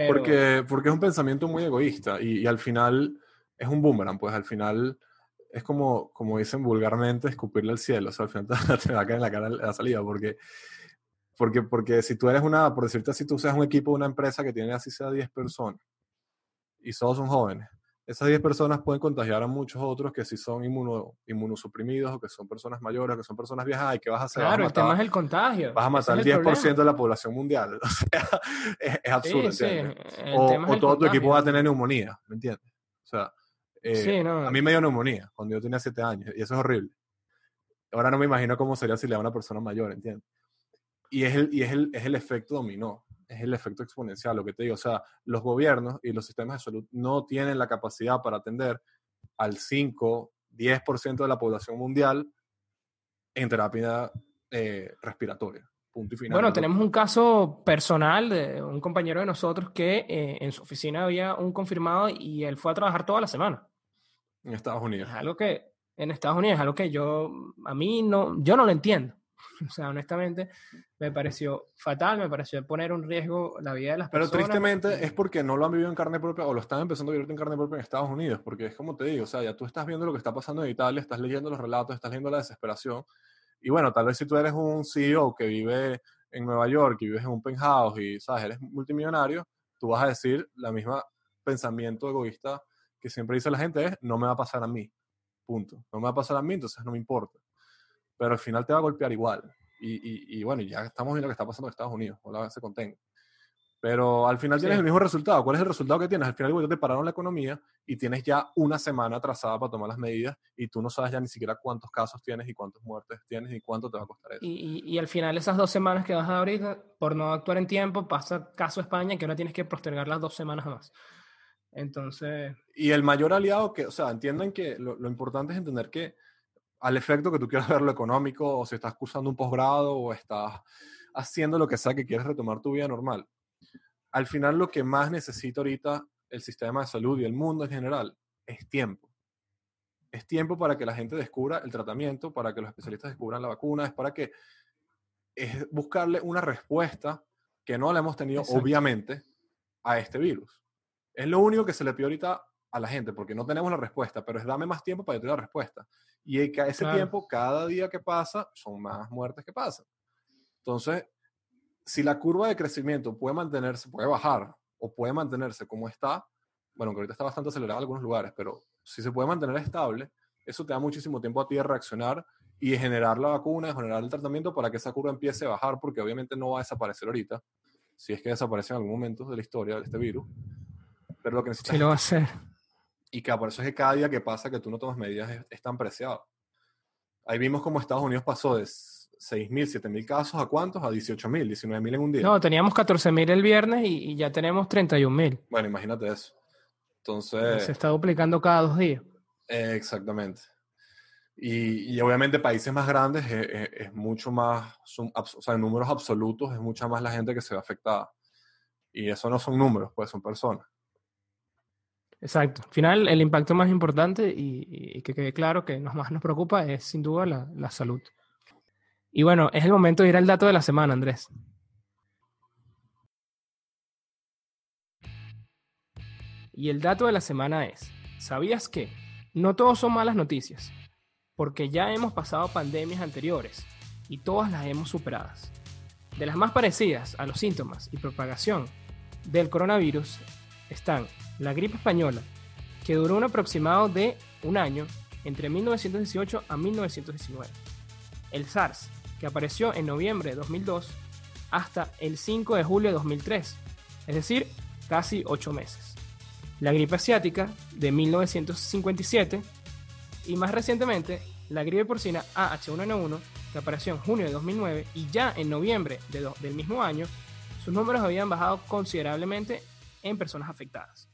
Porque, porque es un pensamiento muy egoísta y, al final es un boomerang, pues al final es como, como dicen vulgarmente, escupirle al cielo. O sea, al final te, va a caer en la cara la salida porque... Porque, porque si tú eres una, por decirte así, tú seas un equipo de una empresa que tiene así sea 10 personas y todos son jóvenes, esas 10 personas pueden contagiar a muchos otros que si son inmuno, inmunosuprimidos o que son personas mayores, o que son personas viejas, ¿y qué vas a hacer? Claro, el tema es el contagio. Vas a matar el 10% de la población mundial. O sea, es, absurdo, o, todo tu equipo va a tener neumonía, ¿me entiendes? O sea, eh, a mí me dio neumonía cuando yo tenía 7 años y eso es horrible. Ahora no me imagino cómo sería si le da a una persona mayor, ¿entiendes? Y es el, y es el, es el efecto dominó es el efecto exponencial, lo que te digo. O sea, los gobiernos y los sistemas de salud no tienen la capacidad para atender al 5, 10% de la población mundial en terapia eh, respiratoria. Punto y final. Bueno, tenemos un caso personal de un compañero de nosotros que eh, en su oficina había un confirmado y él fue a trabajar toda la semana. En Estados Unidos. Es algo que en Estados Unidos es algo que yo a mí no yo no lo entiendo. O sea, honestamente, me pareció fatal, me pareció poner un riesgo la vida de las personas. Pero tristemente es porque no lo han vivido en carne propia o lo están empezando a vivir en carne propia en Estados Unidos, porque es como te digo, o sea, ya tú estás viendo lo que está pasando en Italia, estás leyendo los relatos, estás leyendo la desesperación. Y bueno, tal vez si tú eres un CEO que vive en Nueva York y vives en un penthouse y, sabes, eres multimillonario, tú vas a decir la misma pensamiento egoísta que siempre dice la gente es, no me va a pasar a mí, punto. No me va a pasar a mí, entonces no me importa pero al final te va a golpear igual. Y, y, bueno, ya estamos viendo lo que está pasando en Estados Unidos, ojalá se contenga. Pero al final tienes el mismo resultado. ¿Cuál es el resultado que tienes? Al final te pararon la economía y tienes ya una semana atrasada para tomar las medidas y tú no sabes ya ni siquiera cuántos casos tienes y cuántas muertes tienes y cuánto te va a costar eso. Y, y, al final esas dos semanas que vas a ahorita, por no actuar en tiempo, pasa caso España que ahora tienes que postergar las dos semanas más. Entonces... Y el mayor aliado que, o sea, entiendan que lo, lo importante es entender que al efecto que tú quieras ver lo económico, o si estás cursando un posgrado, o estás haciendo lo que sea que quieres retomar tu vida normal. Al final lo que más necesita ahorita el sistema de salud y el mundo en general es tiempo. Es tiempo para que la gente descubra el tratamiento, para que los especialistas descubran la vacuna, es para que es buscarle una respuesta que no la hemos tenido, obviamente, a este virus. Es lo único que se le pide ahorita a la gente, porque no tenemos la respuesta, pero es dame más tiempo para que te la respuesta. Y ese tiempo, cada día que pasa, son más muertes que pasan. Entonces, si la curva de crecimiento puede mantenerse, puede bajar o puede mantenerse como está, bueno, que ahorita está bastante acelerada en algunos lugares, pero si se puede mantener estable, eso te da muchísimo tiempo a ti de reaccionar y de generar la vacuna, de generar el tratamiento para que esa curva empiece a bajar, porque obviamente no va a desaparecer ahorita, si es que desaparece en algún momento de la historia de este virus. Pero lo que necesitas sí lo va a hacer y que por eso es que cada día que pasa que tú no tomas medidas es, tan preciado. Ahí vimos cómo Estados Unidos pasó de 6.000, 7.000 casos a cuántos? A 18.000, 19.000 en un día. No, teníamos 14.000 el viernes y, ya tenemos 31.000. Bueno, imagínate eso. Entonces... Se está duplicando cada dos días. exactamente. Y, y, obviamente países más grandes es, mucho más, o sea, en números absolutos es mucha más la gente que se ve afectada. Y eso no son números, pues son personas. Exacto. Al final, el impacto más importante y, que quede claro que nos más nos preocupa es sin duda la, la, salud. Y bueno, es el momento de ir al dato de la semana, Andrés. Y el dato de la semana es, ¿sabías que no todos son malas noticias? Porque ya hemos pasado pandemias anteriores y todas las hemos superadas. De las más parecidas a los síntomas y propagación del coronavirus están la gripe española, que duró un aproximado de un año entre 1918 a 1919. El SARS, que apareció en noviembre de 2002 hasta el 5 de julio de 2003, es decir, casi 8 meses. La gripe asiática de 1957 y más recientemente la gripe porcina AH1N1 que apareció en junio de 2009 y ya en noviembre del mismo año, sus números habían bajado considerablemente en personas afectadas.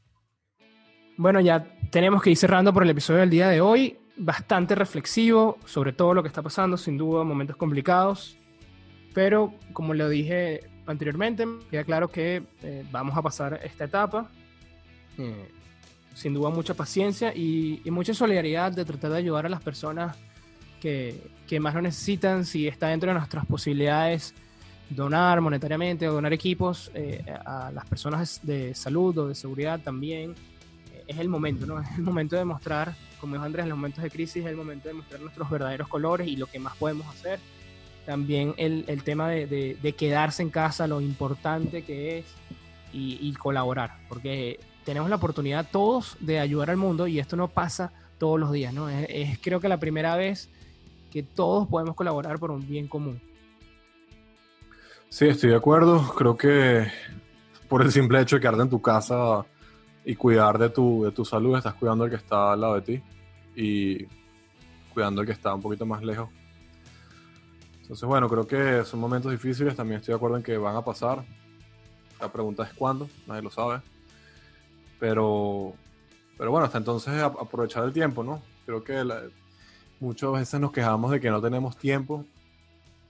Bueno, ya tenemos que ir cerrando por el episodio del día de hoy. Bastante reflexivo sobre todo lo que está pasando, sin duda, momentos complicados. Pero, como lo dije anteriormente, queda claro que eh, vamos a pasar esta etapa. Eh, sin duda mucha paciencia y, mucha solidaridad de tratar de ayudar a las personas que, que, más lo necesitan. Si está dentro de nuestras posibilidades donar monetariamente o donar equipos eh, a las personas de salud o de seguridad también, eh, es el momento, ¿no? Es el momento de mostrar, como dijo Andrés, en los momentos de crisis es el momento de mostrar nuestros verdaderos colores y lo que más podemos hacer. También el, el tema de, de, quedarse en casa, lo importante que es y, y colaborar, porque tenemos la oportunidad todos de ayudar al mundo y esto no pasa todos los días, ¿no? Es, creo que la primera vez que todos podemos colaborar por un bien común. Sí, estoy de acuerdo. Creo que por el simple hecho de quedarte en tu casa y cuidar de tu, de tu salud, estás cuidando al que está al lado de ti y cuidando al que está un poquito más lejos. Entonces, bueno, creo que son momentos difíciles. También estoy de acuerdo en que van a pasar. La pregunta es cuándo, nadie lo sabe. Pero, pero bueno, hasta entonces aprovechar el tiempo, ¿no? Creo que muchas veces nos quejamos de que no tenemos tiempo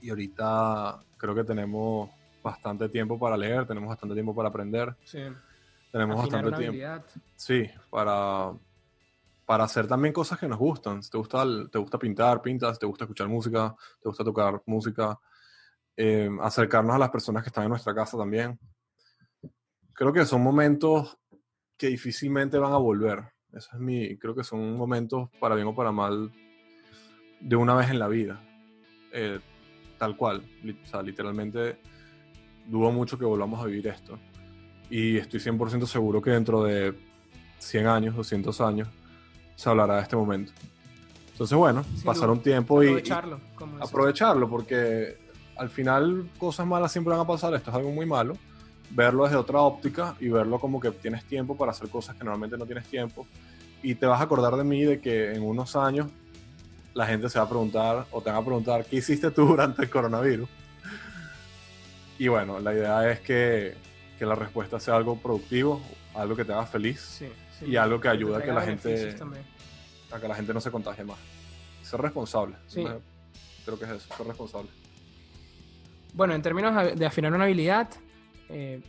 y ahorita creo que tenemos bastante tiempo para leer, tenemos bastante tiempo para aprender. Sí. Tenemos bastante tiempo. Sí, para, para hacer también cosas que nos gustan. Si te gusta, te gusta pintar, pintas, te gusta escuchar música, te gusta tocar música, eh, acercarnos a las personas que están en nuestra casa también. Creo que son momentos que difícilmente van a volver. Eso es mi, creo que son momentos para bien o para mal de una vez en la vida. Eh, tal cual. O sea, literalmente dudo mucho que volvamos a vivir esto. Y estoy 100% seguro que dentro de 100 años, 200 años, se hablará de este momento. Entonces, bueno, pasar un tiempo y... Aprovecharlo. aprovecharlo, porque al final cosas malas siempre van a pasar. Esto es algo muy malo verlo desde otra óptica y verlo como que tienes tiempo para hacer cosas que normalmente no tienes tiempo. Y te vas a acordar de mí de que en unos años la gente se va a preguntar o te va a preguntar, ¿qué hiciste tú durante el coronavirus? Y bueno, la idea es que, que la respuesta sea algo productivo, algo que te haga feliz y algo que ayude a que la gente a que la gente no se contagie más. Ser responsable. Creo que es eso, ser responsable. Bueno, en términos de afinar una habilidad, eh,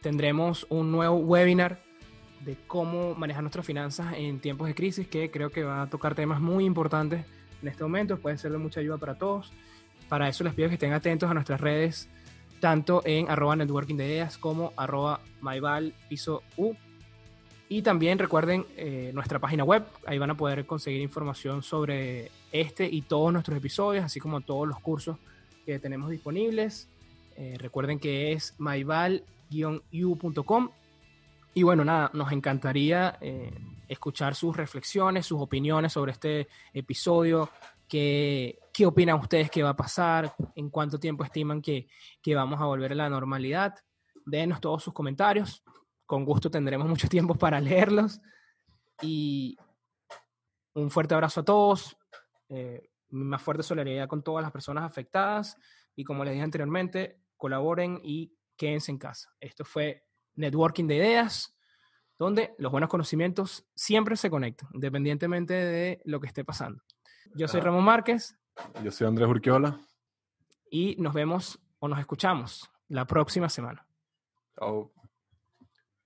tendremos un nuevo webinar de cómo manejar nuestras finanzas en tiempos de crisis, que creo que va a tocar temas muy importantes en este momento, puede ser de mucha ayuda para todos. Para eso les pido que estén atentos a nuestras redes, tanto en arroba networking de ideas como arroba myval piso u. Y también recuerden eh, nuestra página web, ahí van a poder conseguir información sobre este y todos nuestros episodios, así como todos los cursos que tenemos disponibles. Eh, recuerden que es myval-u.com. Y bueno, nada, nos encantaría eh, escuchar sus reflexiones, sus opiniones sobre este episodio. ¿Qué, ¿Qué opinan ustedes que va a pasar? ¿En cuánto tiempo estiman que, que vamos a volver a la normalidad? Denos todos sus comentarios. Con gusto tendremos mucho tiempo para leerlos. Y un fuerte abrazo a todos. Eh, más fuerte solidaridad con todas las personas afectadas. Y como les dije anteriormente, colaboren y quédense en casa. Esto fue Networking de Ideas, donde los buenos conocimientos siempre se conectan, independientemente de lo que esté pasando. Yo soy Ramón Márquez. Yo soy Andrés Urquiola. Y nos vemos o nos escuchamos la próxima semana. Chao.